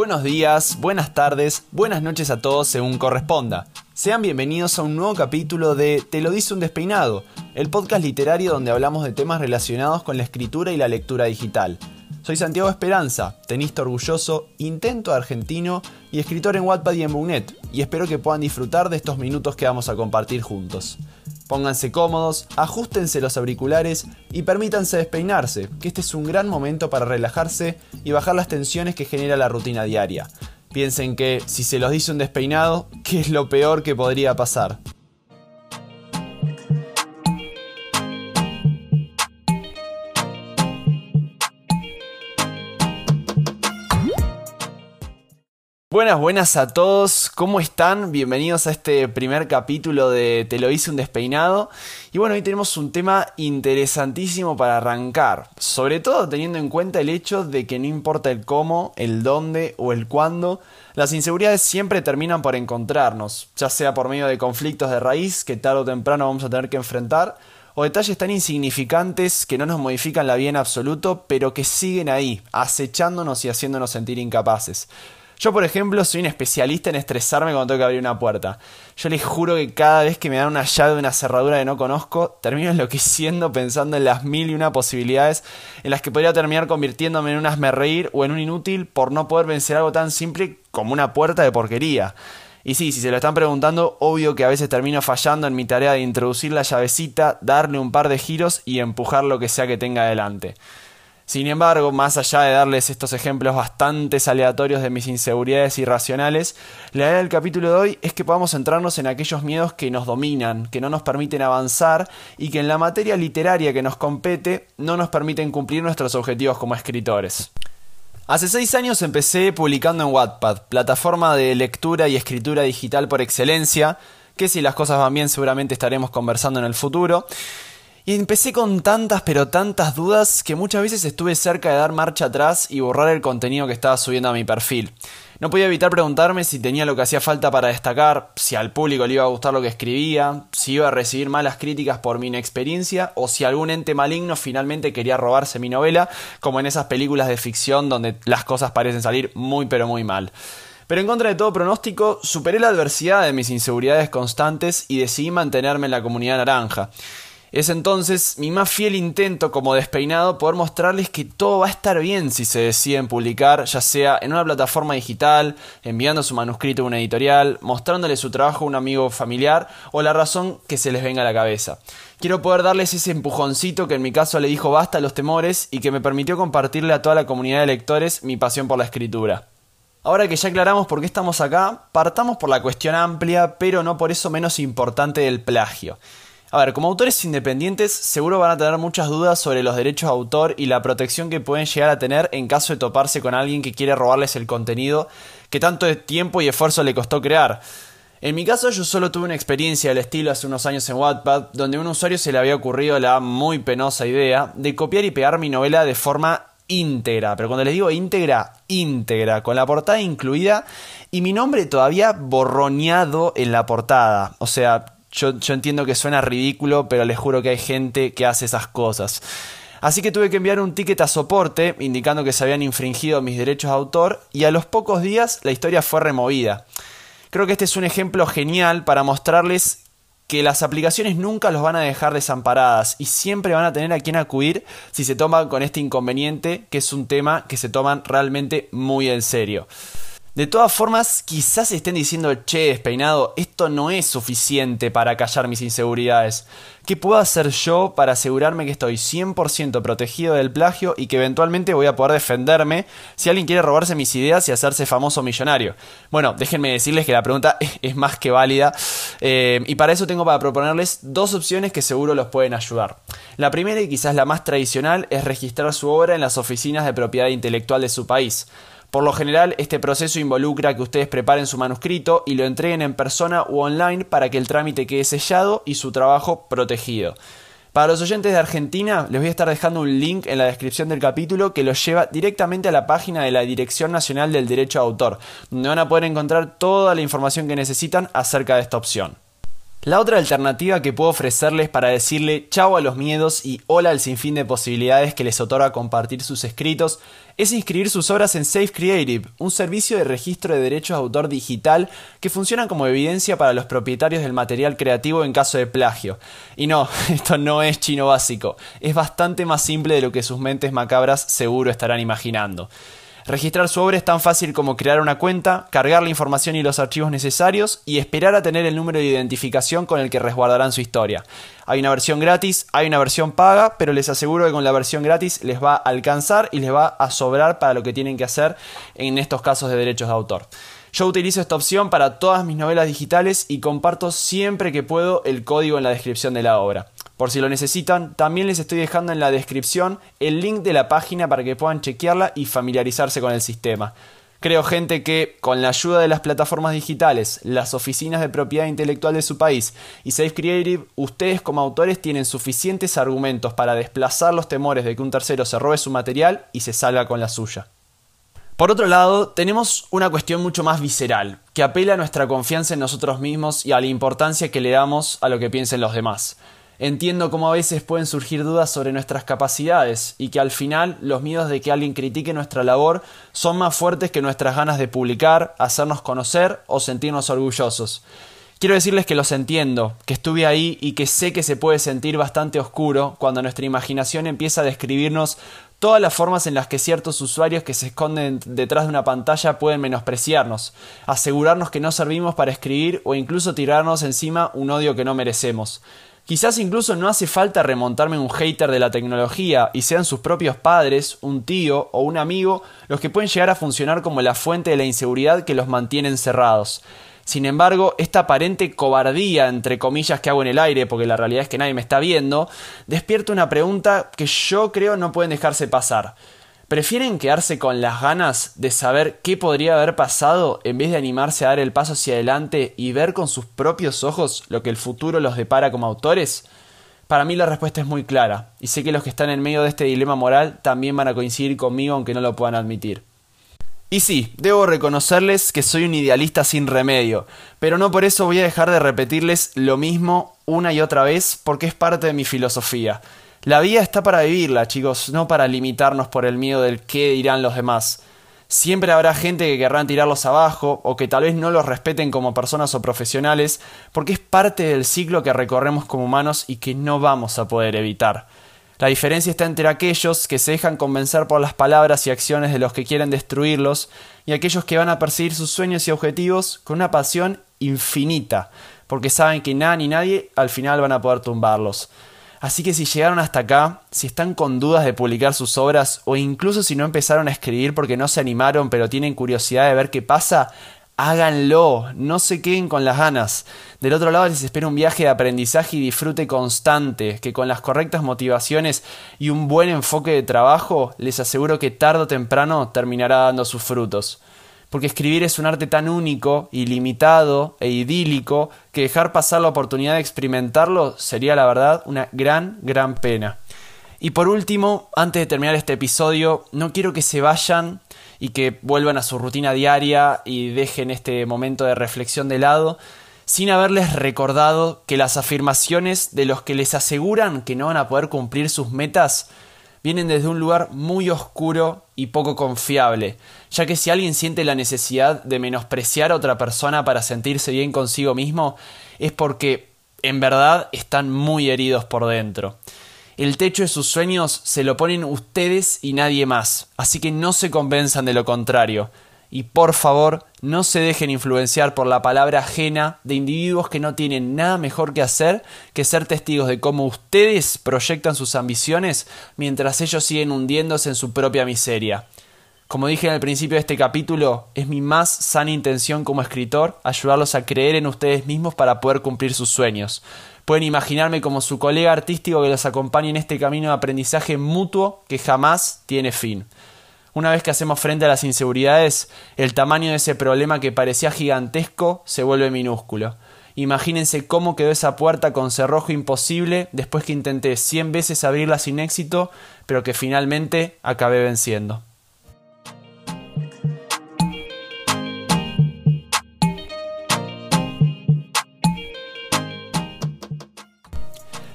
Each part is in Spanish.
Buenos días, buenas tardes, buenas noches a todos según corresponda. Sean bienvenidos a un nuevo capítulo de Te lo dice un despeinado, el podcast literario donde hablamos de temas relacionados con la escritura y la lectura digital. Soy Santiago Esperanza, tenista orgulloso, intento argentino y escritor en Wattpad y en Boonet, y espero que puedan disfrutar de estos minutos que vamos a compartir juntos. Pónganse cómodos, ajustense los auriculares y permítanse despeinarse, que este es un gran momento para relajarse y bajar las tensiones que genera la rutina diaria. Piensen que si se los dice un despeinado, ¿qué es lo peor que podría pasar? Buenas, buenas a todos, ¿cómo están? Bienvenidos a este primer capítulo de Te lo hice un despeinado. Y bueno, hoy tenemos un tema interesantísimo para arrancar, sobre todo teniendo en cuenta el hecho de que no importa el cómo, el dónde o el cuándo, las inseguridades siempre terminan por encontrarnos, ya sea por medio de conflictos de raíz que tarde o temprano vamos a tener que enfrentar, o detalles tan insignificantes que no nos modifican la vida en absoluto, pero que siguen ahí, acechándonos y haciéndonos sentir incapaces. Yo, por ejemplo, soy un especialista en estresarme cuando tengo que abrir una puerta. Yo les juro que cada vez que me dan una llave de una cerradura que no conozco, termino enloqueciendo pensando en las mil y una posibilidades en las que podría terminar convirtiéndome en un asme reír o en un inútil por no poder vencer algo tan simple como una puerta de porquería. Y sí, si se lo están preguntando, obvio que a veces termino fallando en mi tarea de introducir la llavecita, darle un par de giros y empujar lo que sea que tenga adelante. Sin embargo, más allá de darles estos ejemplos bastante aleatorios de mis inseguridades irracionales, la idea del capítulo de hoy es que podamos centrarnos en aquellos miedos que nos dominan, que no nos permiten avanzar y que en la materia literaria que nos compete no nos permiten cumplir nuestros objetivos como escritores. Hace seis años empecé publicando en Wattpad, plataforma de lectura y escritura digital por excelencia, que si las cosas van bien seguramente estaremos conversando en el futuro. Y empecé con tantas pero tantas dudas que muchas veces estuve cerca de dar marcha atrás y borrar el contenido que estaba subiendo a mi perfil. No podía evitar preguntarme si tenía lo que hacía falta para destacar, si al público le iba a gustar lo que escribía, si iba a recibir malas críticas por mi inexperiencia o si algún ente maligno finalmente quería robarse mi novela, como en esas películas de ficción donde las cosas parecen salir muy pero muy mal. Pero en contra de todo pronóstico, superé la adversidad de mis inseguridades constantes y decidí mantenerme en la comunidad naranja. Es entonces mi más fiel intento como despeinado poder mostrarles que todo va a estar bien si se deciden publicar, ya sea en una plataforma digital, enviando su manuscrito a una editorial, mostrándole su trabajo a un amigo familiar o la razón que se les venga a la cabeza. Quiero poder darles ese empujoncito que en mi caso le dijo basta a los temores y que me permitió compartirle a toda la comunidad de lectores mi pasión por la escritura. Ahora que ya aclaramos por qué estamos acá, partamos por la cuestión amplia, pero no por eso menos importante del plagio. A ver, como autores independientes seguro van a tener muchas dudas sobre los derechos de autor y la protección que pueden llegar a tener en caso de toparse con alguien que quiere robarles el contenido que tanto tiempo y esfuerzo le costó crear. En mi caso yo solo tuve una experiencia del estilo hace unos años en Wattpad, donde a un usuario se le había ocurrido la muy penosa idea de copiar y pegar mi novela de forma íntegra, pero cuando les digo íntegra, íntegra, con la portada incluida y mi nombre todavía borroneado en la portada. O sea, yo, entiendo que suena ridículo, pero les juro que hay gente que hace esas cosas. Así que tuve que enviar un ticket a soporte indicando que se habían infringido mis derechos de autor y a los pocos días la historia fue removida. Creo que este es un ejemplo genial para mostrarles que las aplicaciones nunca los van a dejar desamparadas y siempre van a tener a quien acudir si se toman con este inconveniente, que es un tema que se toman realmente muy en serio. De todas formas, quizás estén diciendo, che, despeinado, esto no es suficiente para callar mis inseguridades. ¿Qué puedo hacer yo para asegurarme que estoy 100% protegido del plagio y que eventualmente voy a poder defenderme si alguien quiere robarse mis ideas y hacerse famoso millonario? Bueno, déjenme decirles que la pregunta es más que válida eh, y para eso tengo para proponerles dos opciones que seguro los pueden ayudar. La primera y quizás la más tradicional es registrar su obra en las oficinas de propiedad intelectual de su país. Por lo general, este proceso involucra que ustedes preparen su manuscrito y lo entreguen en persona u online para que el trámite quede sellado y su trabajo protegido. Para los oyentes de Argentina, les voy a estar dejando un link en la descripción del capítulo que los lleva directamente a la página de la Dirección Nacional del Derecho de Autor, donde van a poder encontrar toda la información que necesitan acerca de esta opción. La otra alternativa que puedo ofrecerles para decirle chao a los miedos y hola al sinfín de posibilidades que les otorga compartir sus escritos es inscribir sus obras en Safe Creative, un servicio de registro de derechos de autor digital que funciona como evidencia para los propietarios del material creativo en caso de plagio. Y no, esto no es chino básico, es bastante más simple de lo que sus mentes macabras seguro estarán imaginando. Registrar su obra es tan fácil como crear una cuenta, cargar la información y los archivos necesarios y esperar a tener el número de identificación con el que resguardarán su historia. Hay una versión gratis, hay una versión paga, pero les aseguro que con la versión gratis les va a alcanzar y les va a sobrar para lo que tienen que hacer en estos casos de derechos de autor. Yo utilizo esta opción para todas mis novelas digitales y comparto siempre que puedo el código en la descripción de la obra. Por si lo necesitan, también les estoy dejando en la descripción el link de la página para que puedan chequearla y familiarizarse con el sistema. Creo gente que con la ayuda de las plataformas digitales, las oficinas de propiedad intelectual de su país y Safe Creative, ustedes como autores tienen suficientes argumentos para desplazar los temores de que un tercero se robe su material y se salga con la suya. Por otro lado, tenemos una cuestión mucho más visceral, que apela a nuestra confianza en nosotros mismos y a la importancia que le damos a lo que piensen los demás. Entiendo cómo a veces pueden surgir dudas sobre nuestras capacidades y que al final los miedos de que alguien critique nuestra labor son más fuertes que nuestras ganas de publicar, hacernos conocer o sentirnos orgullosos. Quiero decirles que los entiendo, que estuve ahí y que sé que se puede sentir bastante oscuro cuando nuestra imaginación empieza a describirnos todas las formas en las que ciertos usuarios que se esconden detrás de una pantalla pueden menospreciarnos, asegurarnos que no servimos para escribir o incluso tirarnos encima un odio que no merecemos. Quizás incluso no hace falta remontarme a un hater de la tecnología y sean sus propios padres, un tío o un amigo los que pueden llegar a funcionar como la fuente de la inseguridad que los mantiene encerrados. Sin embargo, esta aparente cobardía, entre comillas, que hago en el aire, porque la realidad es que nadie me está viendo, despierta una pregunta que yo creo no pueden dejarse pasar. ¿Prefieren quedarse con las ganas de saber qué podría haber pasado en vez de animarse a dar el paso hacia adelante y ver con sus propios ojos lo que el futuro los depara como autores? Para mí la respuesta es muy clara, y sé que los que están en medio de este dilema moral también van a coincidir conmigo aunque no lo puedan admitir. Y sí, debo reconocerles que soy un idealista sin remedio, pero no por eso voy a dejar de repetirles lo mismo una y otra vez porque es parte de mi filosofía. La vida está para vivirla, chicos, no para limitarnos por el miedo del qué dirán los demás. Siempre habrá gente que querrán tirarlos abajo o que tal vez no los respeten como personas o profesionales, porque es parte del ciclo que recorremos como humanos y que no vamos a poder evitar. La diferencia está entre aquellos que se dejan convencer por las palabras y acciones de los que quieren destruirlos y aquellos que van a perseguir sus sueños y objetivos con una pasión infinita, porque saben que nada ni nadie al final van a poder tumbarlos. Así que si llegaron hasta acá, si están con dudas de publicar sus obras o incluso si no empezaron a escribir porque no se animaron pero tienen curiosidad de ver qué pasa, háganlo, no se queden con las ganas. Del otro lado les espera un viaje de aprendizaje y disfrute constante, que con las correctas motivaciones y un buen enfoque de trabajo les aseguro que tarde o temprano terminará dando sus frutos porque escribir es un arte tan único, ilimitado e idílico que dejar pasar la oportunidad de experimentarlo sería la verdad una gran, gran pena. Y por último, antes de terminar este episodio, no quiero que se vayan y que vuelvan a su rutina diaria y dejen este momento de reflexión de lado, sin haberles recordado que las afirmaciones de los que les aseguran que no van a poder cumplir sus metas vienen desde un lugar muy oscuro y poco confiable, ya que si alguien siente la necesidad de menospreciar a otra persona para sentirse bien consigo mismo, es porque en verdad están muy heridos por dentro. El techo de sus sueños se lo ponen ustedes y nadie más, así que no se convenzan de lo contrario y por favor no se dejen influenciar por la palabra ajena de individuos que no tienen nada mejor que hacer que ser testigos de cómo ustedes proyectan sus ambiciones mientras ellos siguen hundiéndose en su propia miseria. Como dije en el principio de este capítulo, es mi más sana intención como escritor ayudarlos a creer en ustedes mismos para poder cumplir sus sueños. Pueden imaginarme como su colega artístico que los acompañe en este camino de aprendizaje mutuo que jamás tiene fin. Una vez que hacemos frente a las inseguridades, el tamaño de ese problema que parecía gigantesco se vuelve minúsculo. Imagínense cómo quedó esa puerta con cerrojo imposible después que intenté cien veces abrirla sin éxito, pero que finalmente acabé venciendo.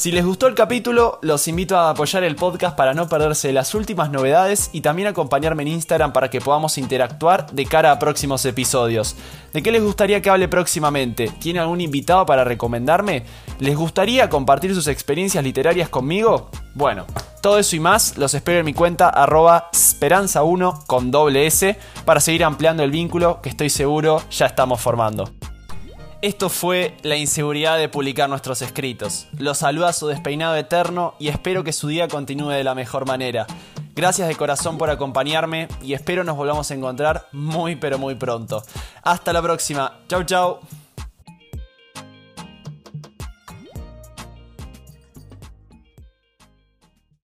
Si les gustó el capítulo, los invito a apoyar el podcast para no perderse las últimas novedades y también acompañarme en Instagram para que podamos interactuar de cara a próximos episodios. ¿De qué les gustaría que hable próximamente? ¿Tiene algún invitado para recomendarme? ¿Les gustaría compartir sus experiencias literarias conmigo? Bueno, todo eso y más los espero en mi cuenta arroba esperanza1 con doble S para seguir ampliando el vínculo que estoy seguro ya estamos formando. Esto fue la inseguridad de publicar nuestros escritos. Los saluda a su despeinado eterno y espero que su día continúe de la mejor manera. Gracias de corazón por acompañarme y espero nos volvamos a encontrar muy pero muy pronto. Hasta la próxima. Chau chau.